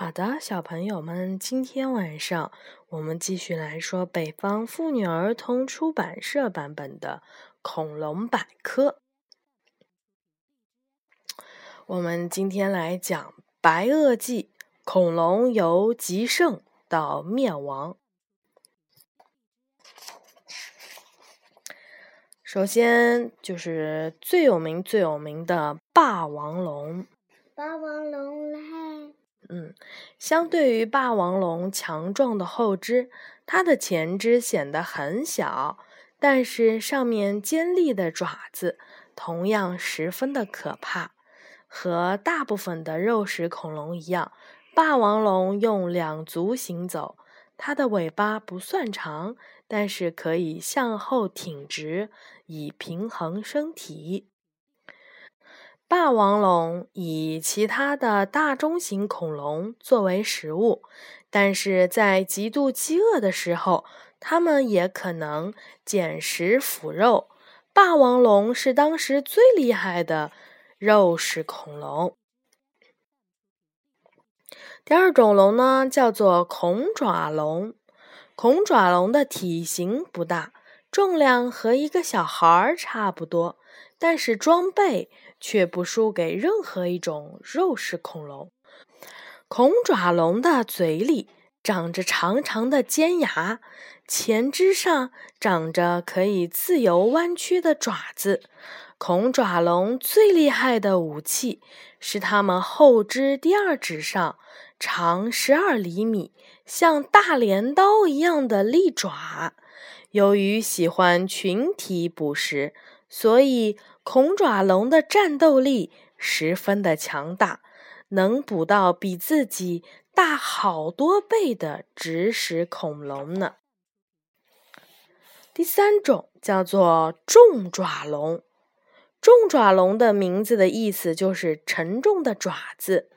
好的，小朋友们，今天晚上我们继续来说北方妇女儿童出版社版本的《恐龙百科》。我们今天来讲《白垩纪》，恐龙由极盛到灭亡。首先就是最有名、最有名的霸王龙。霸王龙来。嗯，相对于霸王龙强壮的后肢，它的前肢显得很小，但是上面尖利的爪子同样十分的可怕。和大部分的肉食恐龙一样，霸王龙用两足行走，它的尾巴不算长，但是可以向后挺直，以平衡身体。霸王龙以其他的大中型恐龙作为食物，但是在极度饥饿的时候，它们也可能捡食腐肉。霸王龙是当时最厉害的肉食恐龙。第二种龙呢，叫做恐爪龙。恐爪龙的体型不大，重量和一个小孩儿差不多，但是装备。却不输给任何一种肉食恐龙。恐爪龙的嘴里长着长长的尖牙，前肢上长着可以自由弯曲的爪子。恐爪龙最厉害的武器是它们后肢第二指上长十二厘米、像大镰刀一样的利爪。由于喜欢群体捕食，所以。恐爪龙的战斗力十分的强大，能捕到比自己大好多倍的植食恐龙呢。第三种叫做重爪龙，重爪龙的名字的意思就是沉重的爪子。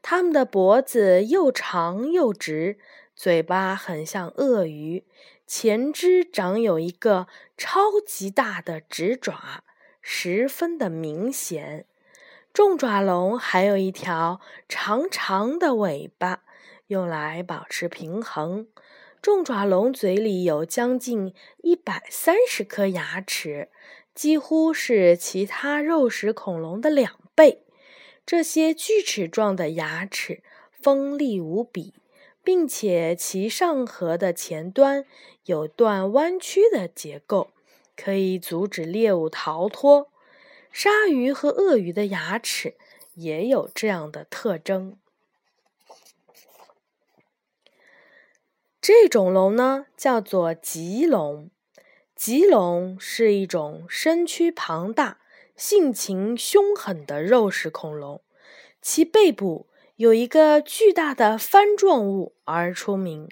它们的脖子又长又直，嘴巴很像鳄鱼，前肢长有一个超级大的直爪。十分的明显，重爪龙还有一条长长的尾巴，用来保持平衡。重爪龙嘴里有将近一百三十颗牙齿，几乎是其他肉食恐龙的两倍。这些锯齿状的牙齿锋利无比，并且其上颌的前端有段弯曲的结构。可以阻止猎物逃脱。鲨鱼和鳄鱼的牙齿也有这样的特征。这种龙呢，叫做棘龙。棘龙是一种身躯庞大、性情凶狠的肉食恐龙，其背部有一个巨大的帆状物而出名。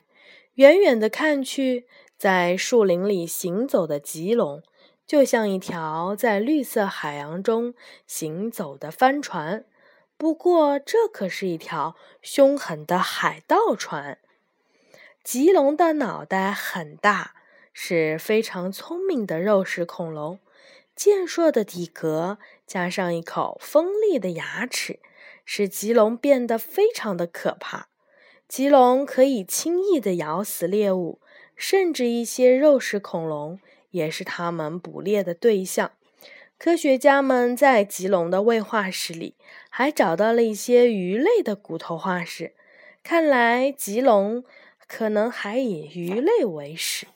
远远的看去，在树林里行走的棘龙，就像一条在绿色海洋中行走的帆船。不过，这可是一条凶狠的海盗船。棘龙的脑袋很大，是非常聪明的肉食恐龙。健硕的体格加上一口锋利的牙齿，使棘龙变得非常的可怕。棘龙可以轻易地咬死猎物。甚至一些肉食恐龙也是它们捕猎的对象。科学家们在棘龙的胃化石里还找到了一些鱼类的骨头化石，看来棘龙可能还以鱼类为食。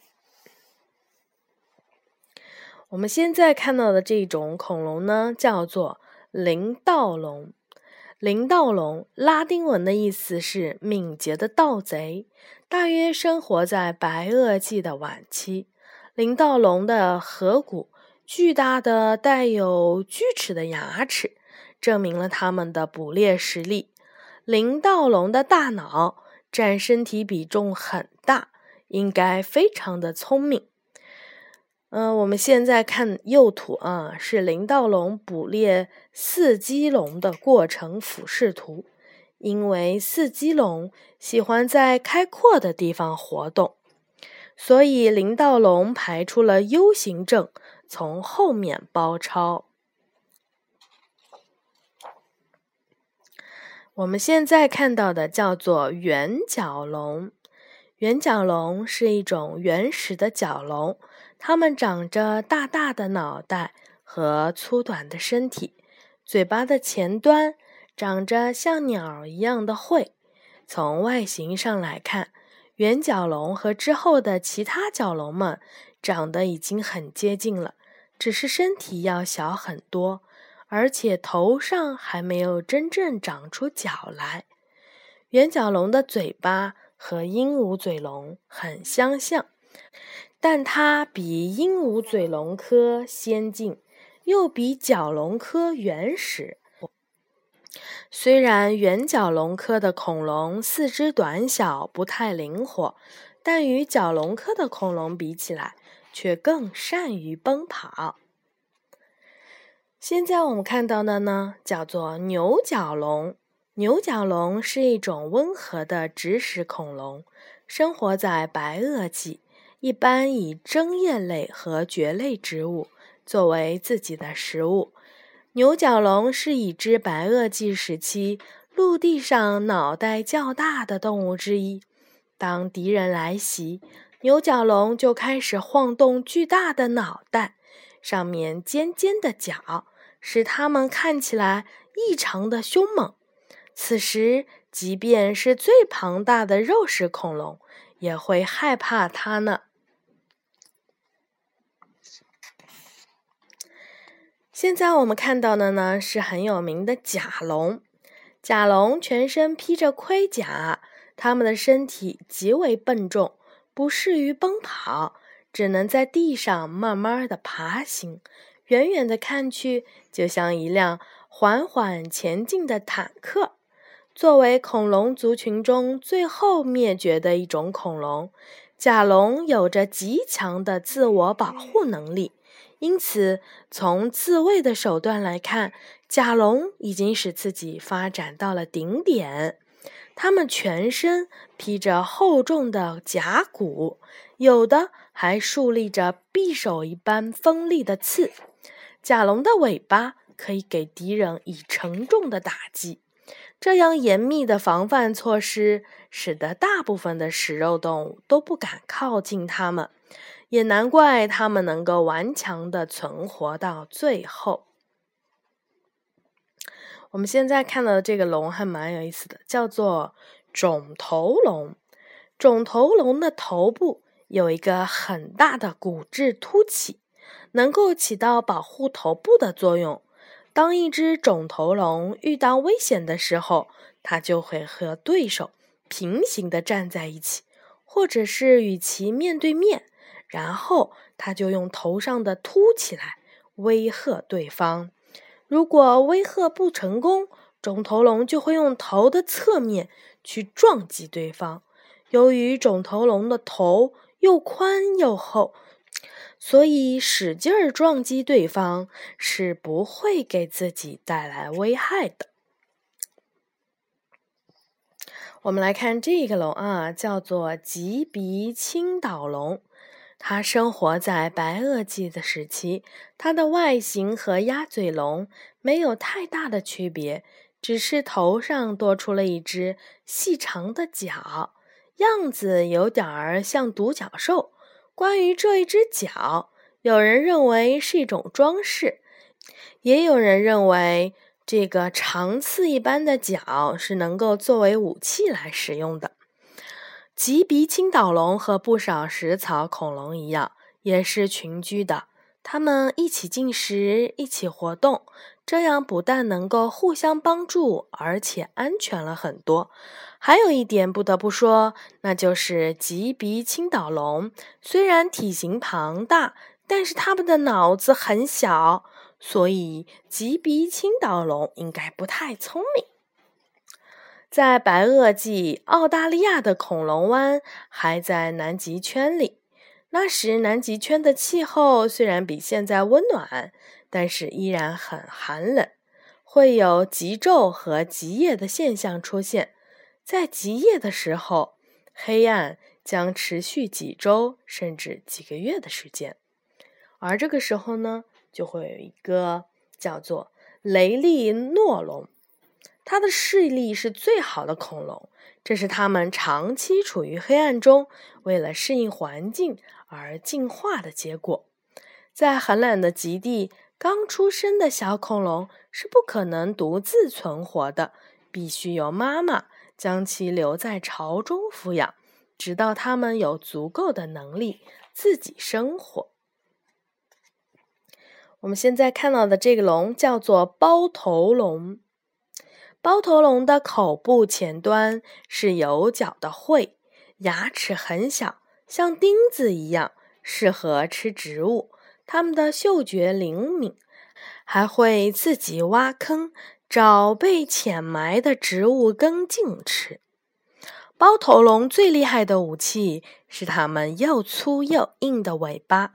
我们现在看到的这种恐龙呢，叫做灵盗龙。林盗龙拉丁文的意思是敏捷的盗贼，大约生活在白垩纪的晚期。林盗龙的颌骨巨大的带有锯齿的牙齿，证明了它们的捕猎实力。林盗龙的大脑占身体比重很大，应该非常的聪明。嗯，我们现在看右图啊，是林盗龙捕猎四鸡龙的过程俯视图。因为四鸡龙喜欢在开阔的地方活动，所以林盗龙排出了 U 型阵，从后面包抄。我们现在看到的叫做圆角龙。圆角龙是一种原始的角龙，它们长着大大的脑袋和粗短的身体，嘴巴的前端长着像鸟一样的喙。从外形上来看，圆角龙和之后的其他角龙们长得已经很接近了，只是身体要小很多，而且头上还没有真正长出角来。圆角龙的嘴巴。和鹦鹉嘴龙很相像，但它比鹦鹉嘴龙科先进，又比角龙科原始。虽然圆角龙科的恐龙四肢短小，不太灵活，但与角龙科的恐龙比起来，却更善于奔跑。现在我们看到的呢，叫做牛角龙。牛角龙是一种温和的植食恐龙，生活在白垩纪，一般以针叶类和蕨类植物作为自己的食物。牛角龙是已知白垩纪时期陆地上脑袋较大的动物之一。当敌人来袭，牛角龙就开始晃动巨大的脑袋，上面尖尖的角，使它们看起来异常的凶猛。此时，即便是最庞大的肉食恐龙，也会害怕它呢。现在我们看到的呢，是很有名的甲龙。甲龙全身披着盔甲，它们的身体极为笨重，不适于奔跑，只能在地上慢慢的爬行。远远的看去，就像一辆缓缓前进的坦克。作为恐龙族群中最后灭绝的一种恐龙，甲龙有着极强的自我保护能力。因此，从自卫的手段来看，甲龙已经使自己发展到了顶点。它们全身披着厚重的甲骨，有的还竖立着匕首一般锋利的刺。甲龙的尾巴可以给敌人以沉重的打击。这样严密的防范措施，使得大部分的食肉动物都不敢靠近它们，也难怪它们能够顽强的存活到最后。我们现在看到的这个龙还蛮有意思的，叫做肿头龙。肿头龙的头部有一个很大的骨质凸起，能够起到保护头部的作用。当一只肿头龙遇到危险的时候，它就会和对手平行的站在一起，或者是与其面对面，然后它就用头上的凸起来威吓对方。如果威吓不成功，肿头龙就会用头的侧面去撞击对方。由于肿头龙的头又宽又厚。所以，使劲儿撞击对方是不会给自己带来危害的。我们来看这个龙啊，叫做棘鼻青岛龙。它生活在白垩纪的时期，它的外形和鸭嘴龙没有太大的区别，只是头上多出了一只细长的角，样子有点儿像独角兽。关于这一只角，有人认为是一种装饰，也有人认为这个长刺一般的角是能够作为武器来使用的。棘鼻青岛龙和不少食草恐龙一样，也是群居的，它们一起进食，一起活动，这样不但能够互相帮助，而且安全了很多。还有一点不得不说，那就是棘鼻青岛龙虽然体型庞大，但是它们的脑子很小，所以棘鼻青岛龙应该不太聪明。在白垩纪，澳大利亚的恐龙湾还在南极圈里。那时，南极圈的气候虽然比现在温暖，但是依然很寒冷，会有极昼和极夜的现象出现。在极夜的时候，黑暗将持续几周甚至几个月的时间，而这个时候呢，就会有一个叫做雷利诺龙，它的视力是最好的恐龙，这是它们长期处于黑暗中，为了适应环境而进化的结果。在寒冷的极地，刚出生的小恐龙是不可能独自存活的，必须由妈妈将其留在巢中抚养，直到它们有足够的能力自己生活。我们现在看到的这个龙叫做包头龙。包头龙的口部前端是有角的喙，牙齿很小，像钉子一样，适合吃植物。它们的嗅觉灵敏，还会自己挖坑，找被浅埋的植物根茎吃。包头龙最厉害的武器是它们又粗又硬的尾巴。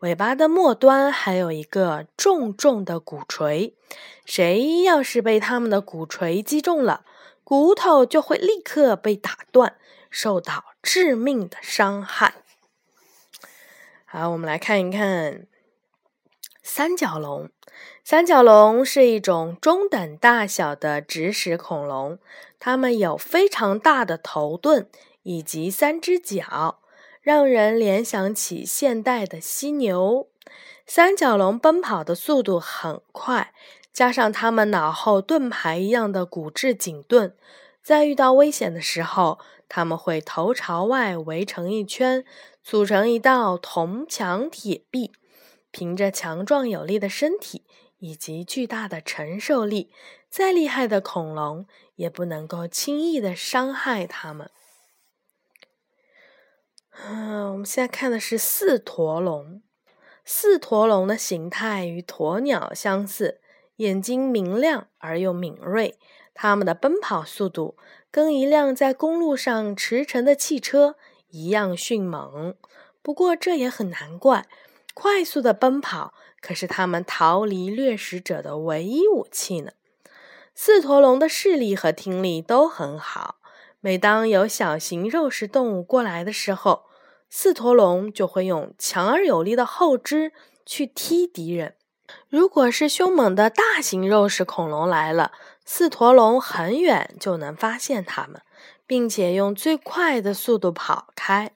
尾巴的末端还有一个重重的鼓锤，谁要是被它们的鼓锤击中了，骨头就会立刻被打断，受到致命的伤害。好，我们来看一看三角龙。三角龙是一种中等大小的植食恐龙，它们有非常大的头盾以及三只脚。让人联想起现代的犀牛。三角龙奔跑的速度很快，加上它们脑后盾牌一样的骨质颈盾，在遇到危险的时候，它们会头朝外围成一圈，组成一道铜墙铁壁。凭着强壮有力的身体以及巨大的承受力，再厉害的恐龙也不能够轻易的伤害它们。嗯，我们现在看的是四驼龙。四驼龙的形态与鸵鸟相似，眼睛明亮而又敏锐。它们的奔跑速度跟一辆在公路上驰骋的汽车一样迅猛。不过这也很难怪，快速的奔跑可是它们逃离掠食者的唯一武器呢。四驼龙的视力和听力都很好。每当有小型肉食动物过来的时候，四驼龙就会用强而有力的后肢去踢敌人。如果是凶猛的大型肉食恐龙来了，四驼龙很远就能发现它们，并且用最快的速度跑开。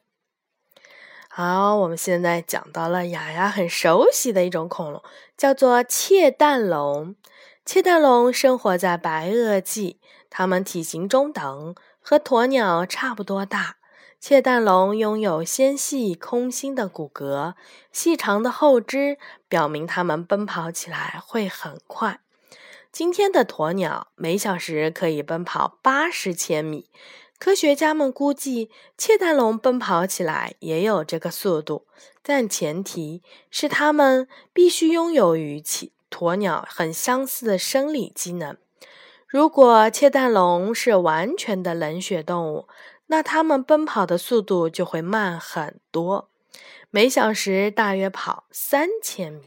好，我们现在讲到了雅雅很熟悉的一种恐龙，叫做窃蛋龙。窃蛋龙生活在白垩纪，它们体型中等。和鸵鸟差不多大，窃蛋龙拥有纤细空心的骨骼，细长的后肢表明它们奔跑起来会很快。今天的鸵鸟每小时可以奔跑八十千米，科学家们估计窃蛋龙奔跑起来也有这个速度，但前提是它们必须拥有与其鸵鸟很相似的生理机能。如果窃蛋龙是完全的冷血动物，那它们奔跑的速度就会慢很多，每小时大约跑三千米。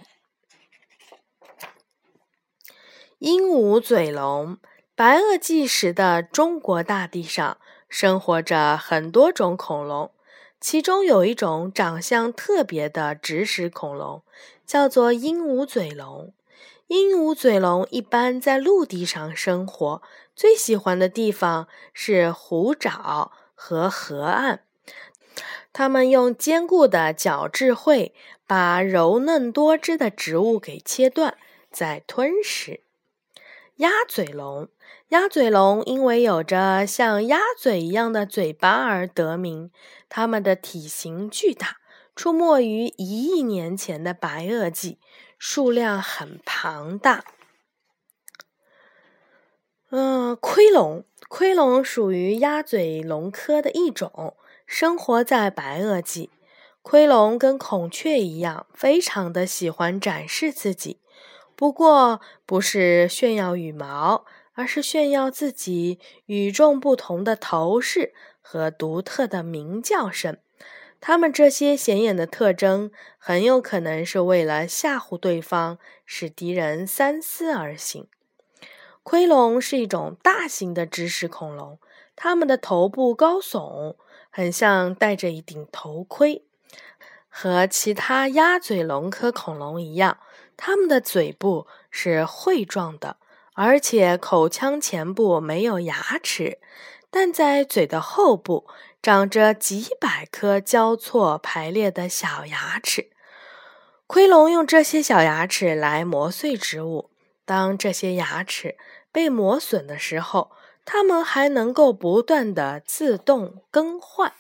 鹦鹉嘴龙，白垩纪时的中国大地上生活着很多种恐龙，其中有一种长相特别的植食恐龙，叫做鹦鹉嘴龙。鹦鹉嘴龙一般在陆地上生活，最喜欢的地方是湖沼和河岸。它们用坚固的角质喙把柔嫩多汁的植物给切断，再吞食。鸭嘴龙，鸭嘴龙因为有着像鸭嘴一样的嘴巴而得名。它们的体型巨大，出没于一亿年前的白垩纪。数量很庞大。嗯，盔龙，盔龙属于鸭嘴龙科的一种，生活在白垩纪。盔龙跟孔雀一样，非常的喜欢展示自己，不过不是炫耀羽毛，而是炫耀自己与众不同的头饰和独特的鸣叫声。它们这些显眼的特征，很有可能是为了吓唬对方，使敌人三思而行。盔龙是一种大型的植食恐龙，它们的头部高耸，很像戴着一顶头盔。和其他鸭嘴龙科恐龙一样，它们的嘴部是喙状的，而且口腔前部没有牙齿，但在嘴的后部长着几百颗交错排列的小牙齿。盔龙用这些小牙齿来磨碎植物，当这些牙齿被磨损的时候，它们还能够不断的自动更换。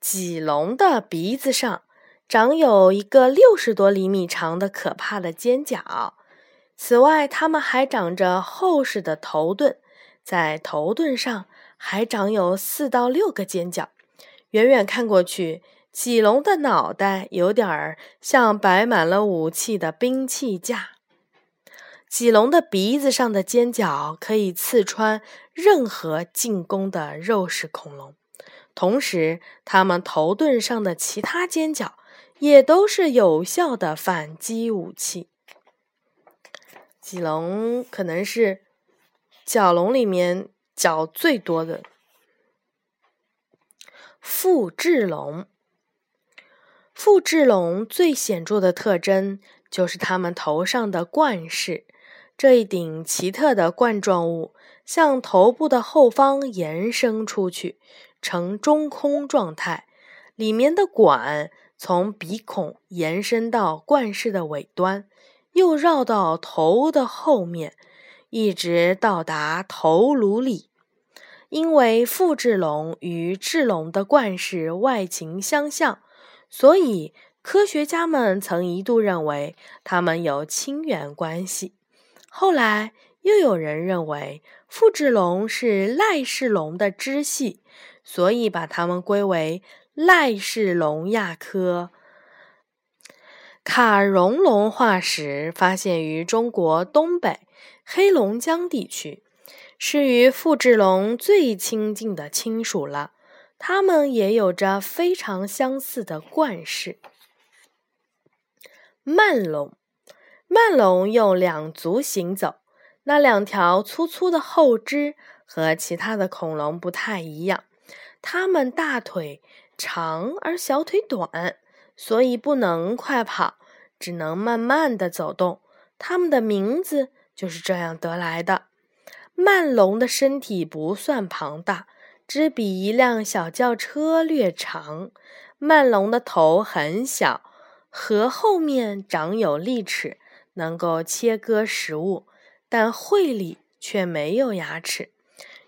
棘龙的鼻子上长有一个六十多厘米长的可怕的尖角。此外，它们还长着厚实的头盾，在头盾上还长有四到六个尖角。远远看过去，棘龙的脑袋有点儿像摆满了武器的兵器架。棘龙的鼻子上的尖角可以刺穿任何进攻的肉食恐龙，同时，它们头盾上的其他尖角也都是有效的反击武器。棘龙可能是角龙里面角最多的。复制龙，复制龙最显著的特征就是它们头上的冠饰。这一顶奇特的冠状物向头部的后方延伸出去，呈中空状态，里面的管从鼻孔延伸到冠饰的尾端。又绕到头的后面，一直到达头颅里。因为复制龙与智龙的冠饰外形相像，所以科学家们曾一度认为它们有亲缘关系。后来又有人认为复制龙是赖氏龙的支系，所以把它们归为赖氏龙亚科。卡戎龙化石发现于中国东北黑龙江地区，是与复制龙最亲近的亲属了。它们也有着非常相似的冠饰。曼龙，曼龙用两足行走，那两条粗粗的后肢和其他的恐龙不太一样，它们大腿长而小腿短。所以不能快跑，只能慢慢的走动。它们的名字就是这样得来的。曼龙的身体不算庞大，只比一辆小轿车略长。曼龙的头很小，和后面长有利齿，能够切割食物，但喙里却没有牙齿。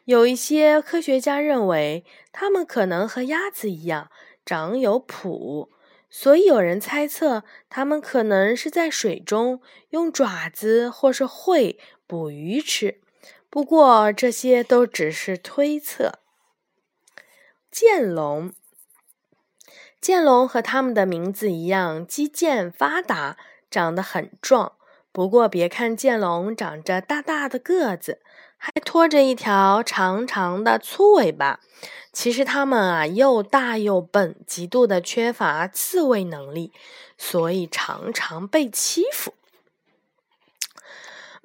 有一些科学家认为，它们可能和鸭子一样，长有蹼。所以有人猜测，它们可能是在水中用爪子或是喙捕鱼吃。不过这些都只是推测。剑龙，剑龙和它们的名字一样，肌腱发达，长得很壮。不过别看剑龙长着大大的个子，还拖着一条长长的粗尾巴。其实它们啊，又大又笨，极度的缺乏自卫能力，所以常常被欺负。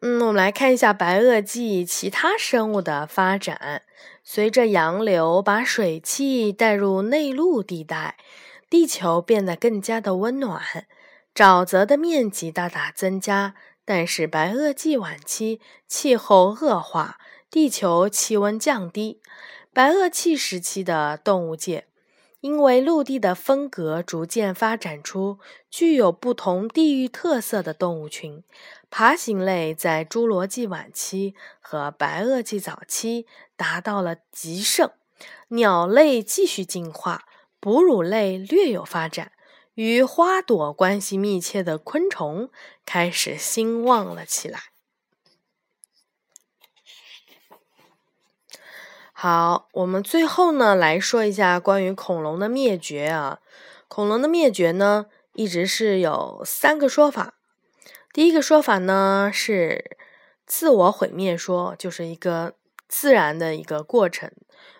嗯，我们来看一下白垩纪其他生物的发展。随着洋流把水汽带入内陆地带，地球变得更加的温暖，沼泽的面积大大增加。但是白垩纪晚期气候恶化，地球气温降低。白垩纪时期的动物界，因为陆地的分隔，逐渐发展出具有不同地域特色的动物群。爬行类在侏罗纪晚期和白垩纪早期达到了极盛，鸟类继续进化，哺乳类略有发展，与花朵关系密切的昆虫开始兴旺了起来。好，我们最后呢来说一下关于恐龙的灭绝啊。恐龙的灭绝呢，一直是有三个说法。第一个说法呢是自我毁灭说，就是一个自然的一个过程，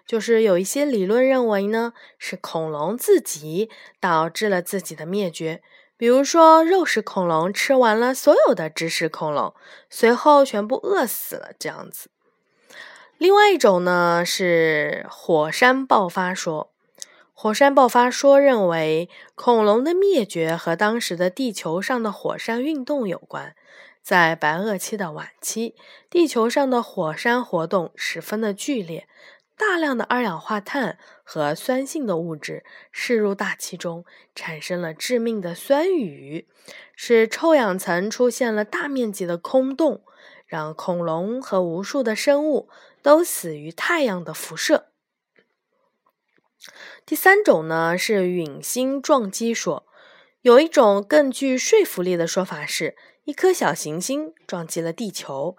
就是有一些理论认为呢是恐龙自己导致了自己的灭绝，比如说肉食恐龙吃完了所有的植食恐龙，随后全部饿死了这样子。另外一种呢是火山爆发说。火山爆发说认为，恐龙的灭绝和当时的地球上的火山运动有关。在白垩纪的晚期，地球上的火山活动十分的剧烈，大量的二氧化碳和酸性的物质释入大气中，产生了致命的酸雨，使臭氧层出现了大面积的空洞，让恐龙和无数的生物都死于太阳的辐射。第三种呢是陨星撞击说。有一种更具说服力的说法是，一颗小行星撞击了地球，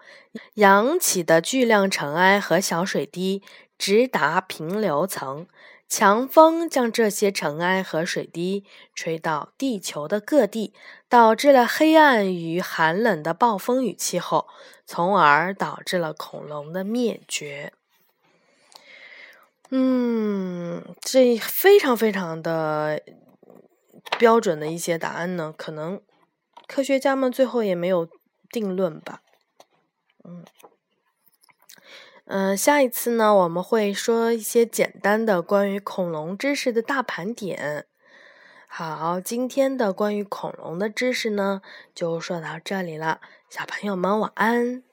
扬起的巨量尘埃和小水滴直达平流层，强风将这些尘埃和水滴吹到地球的各地，导致了黑暗与寒冷的暴风雨气候，从而导致了恐龙的灭绝。嗯，这非常非常的。标准的一些答案呢，可能科学家们最后也没有定论吧。嗯，嗯，下一次呢，我们会说一些简单的关于恐龙知识的大盘点。好，今天的关于恐龙的知识呢，就说到这里了，小朋友们晚安。